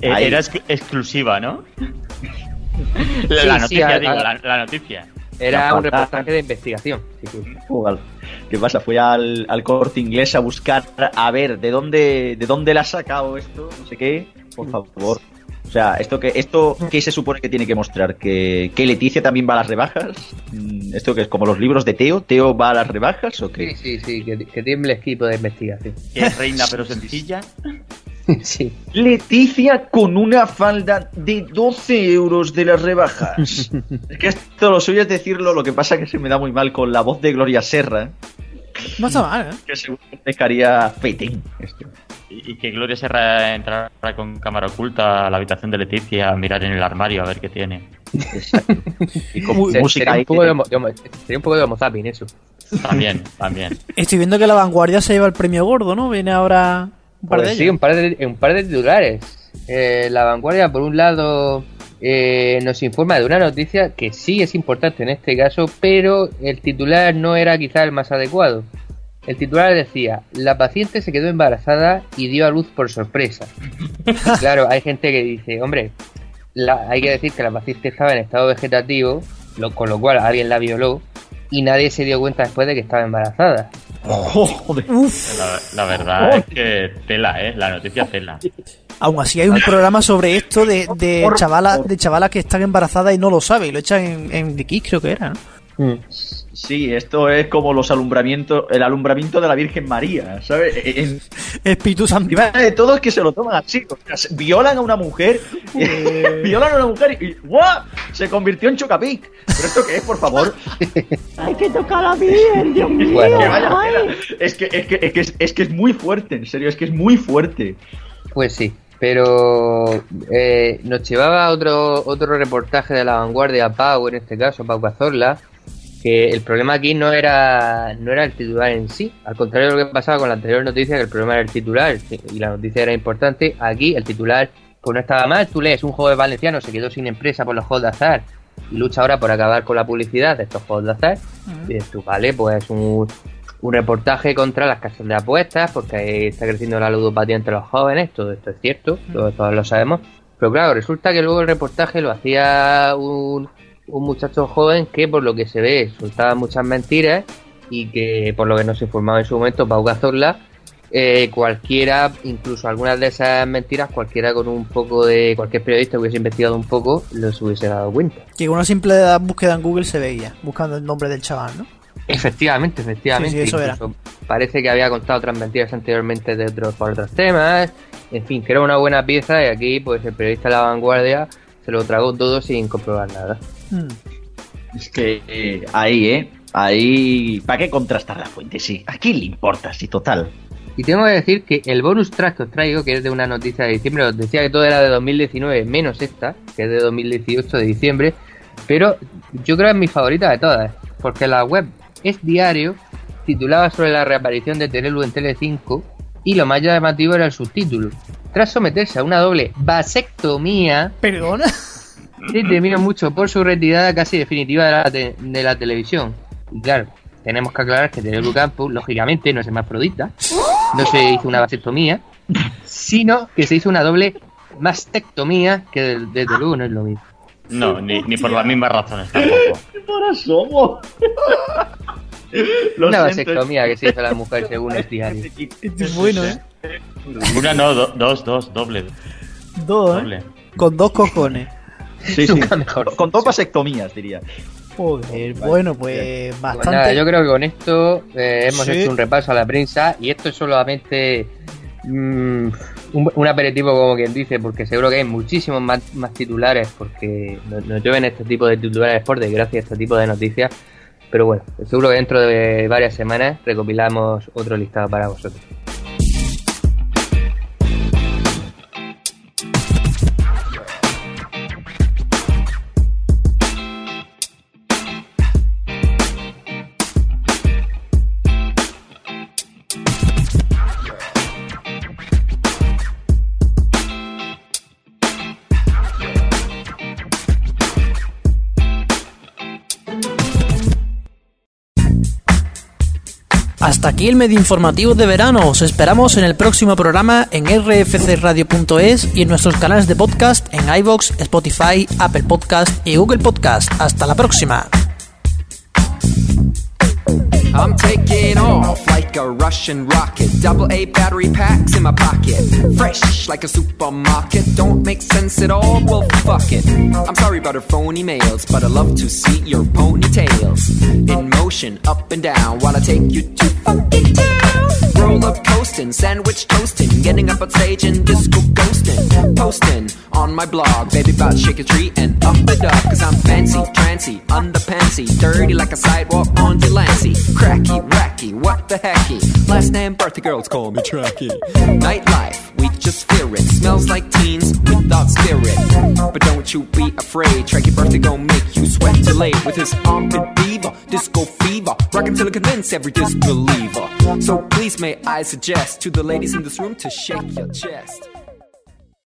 Eh, ahí. Era exclu- exclusiva, ¿no? la, Sí, la sí, noticia, a- digo, a- la, la noticia. Era La un reportaje de investigación. sí, sí. Jugal. ¿Qué pasa? Fui al, al corte inglés a buscar a ver de dónde de dónde la ha sacado esto, no sé qué, por favor. O sea, esto que esto qué se supone que tiene que mostrar que, que Leticia también va a las rebajas. Mm, Esto que es como los libros de Teo, Teo va a las rebajas o Sí, qué? sí, sí, que, que tiemble equipo de investigación. Que es reina pero sencilla. sí. Leticia con una falda de 12 euros de las rebajas. es que esto lo suyo es decirlo, lo que pasa que se me da muy mal con la voz de Gloria Serra, No está mal, ¿eh? que seguro que dejaría fetín esto. Y, y que Gloria Serra entrara con cámara oculta a la habitación de Leticia a mirar en el armario a ver qué tiene. Y con Uy, Se- música sería, ahí un poco de homo- de homo- sería un poco de homo eso. También, también. Estoy viendo que la vanguardia se lleva el premio gordo, ¿no? Viene ahora un par de sí, ellos. un par de, un par de titulares. Eh, la vanguardia, por un lado, eh, nos informa de una noticia que sí es importante en este caso, pero el titular no era quizá el más adecuado. El titular decía, la paciente se quedó embarazada y dio a luz por sorpresa. Y claro, hay gente que dice, hombre, la- hay que decir que la paciente estaba en estado vegetativo, lo- con lo cual alguien la violó y nadie se dio cuenta después de que estaba embarazada. Joder. Uf. La, la verdad es que tela, ¿eh? La noticia tela. Aún así hay un programa sobre esto de, de chavalas de chavalas que están embarazadas y no lo saben. Y lo echan en, en The creo que era, ¿no? Sí, esto es como los alumbramientos, el alumbramiento de la Virgen María, ¿sabes? En, Espíritu Santo. de todo es que se lo toman así, o sea, se- violan a una mujer, violan a una mujer y ¡guau! Se convirtió en Chocapic. ¿Pero esto qué es, por favor? Hay que tocarla bien, Dios mío. Bueno, Que vaya Ay. tela. es, que, es, que, es, que es, es que es muy fuerte, en serio, es que es muy fuerte. Pues sí. Pero eh, nos llevaba otro otro reportaje de la vanguardia, Pau, en este caso, Pau Cazorla, que el problema aquí no era no era el titular en sí, al contrario de lo que pasaba con la anterior noticia, que el problema era el titular y la noticia era importante, aquí el titular pues no estaba mal, tú lees un juego de valenciano, se quedó sin empresa por los juegos de azar y lucha ahora por acabar con la publicidad de estos juegos de azar, y dices tú, vale, pues un, un reportaje contra las casas de apuestas, porque ahí está creciendo la ludopatía entre los jóvenes, todo esto es cierto, todos, todos lo sabemos, pero claro, resulta que luego el reportaje lo hacía un, un muchacho joven que por lo que se ve soltaba muchas mentiras y que por lo que nos informaba en su momento Pau Cazorla, eh, cualquiera, incluso algunas de esas mentiras, cualquiera con un poco de, cualquier periodista hubiese investigado un poco, los hubiese dado cuenta. Que con una simple búsqueda en Google se veía, buscando el nombre del chaval, ¿no? Efectivamente, efectivamente. Sí, sí, eso era. Parece que había contado otras mentiras anteriormente de otros, por otros temas. En fin, que era una buena pieza y aquí pues el periodista de la vanguardia se lo tragó todo sin comprobar nada. Es que eh, ahí, ¿eh? Ahí. ¿Para qué contrastar la fuente? Sí. ¿A quién le importa? Sí, total. Y tengo que decir que el bonus track que os traigo, que es de una noticia de diciembre, os decía que todo era de 2019, menos esta, que es de 2018 de diciembre, pero yo creo que es mi favorita de todas, porque la web es diario, titulaba sobre la reaparición de Terelu en Telecinco, y lo más llamativo era el subtítulo. Tras someterse a una doble vasectomía, ¿Perdona? Se temió mucho por su retirada casi definitiva de la, te- de la televisión. Y claro, tenemos que aclarar que Terelu Campos, lógicamente, no es hermafrodita, no se hizo una vasectomía, sino que se hizo una doble mastectomía, que de- desde luego no es lo mismo. No, ni, ni por las mismas razones tampoco. Ahora somos. Lo una siento. vasectomía que se hizo a la mujer según el diario. Este es bueno, ¿eh? Una no, do- dos, dos, doble. Dos, ¿eh? doble. Con dos cojones. Sí, sí. Nunca mejor. Con dos vasectomías, diría. Joder, bueno, pues bastante. nada, yo creo que con esto eh, hemos Sí. hecho un repaso a la prensa y esto es solamente mm, un, un aperitivo como quien dice, porque seguro que hay muchísimos más, más titulares, porque nos, nos llueven este tipo de titulares por desgracia, este tipo de noticias. Pero bueno, seguro que dentro de varias semanas recopilamos otro listado para vosotros. Hasta aquí el medio informativo de verano. Os esperamos en el próximo programa en rfcradio.es y en nuestros canales de podcast en iBox, Spotify, Apple Podcast y Google Podcast. Hasta la próxima. I'm taking off like a Russian rocket. Double A battery packs in my pocket. Fresh like a supermarket. Don't make sense at all. Well, fuck it. I'm sorry about her phony mails, but I love to see your ponytails in motion, up and down, while I take you to funky town. Roller coasting, sandwich toasting, getting up on stage and disco ghosting. Posting on my blog, baby, about shake a tree and up it up. Cause I'm fancy, trancy, underpantsy, dirty like a sidewalk on Delancey. Cracky, racky, what the hecky? Last name, birthday girls call me Tracky. Nightlife, we just fear it. Smells like teens without spirit. But don't you be afraid, Tracky birthday gon' make you sweat till late with his armpit beaver, disco fever, rockin' till it convince every disbeliever. So please may I suggest to the ladies in this room to shake your chest.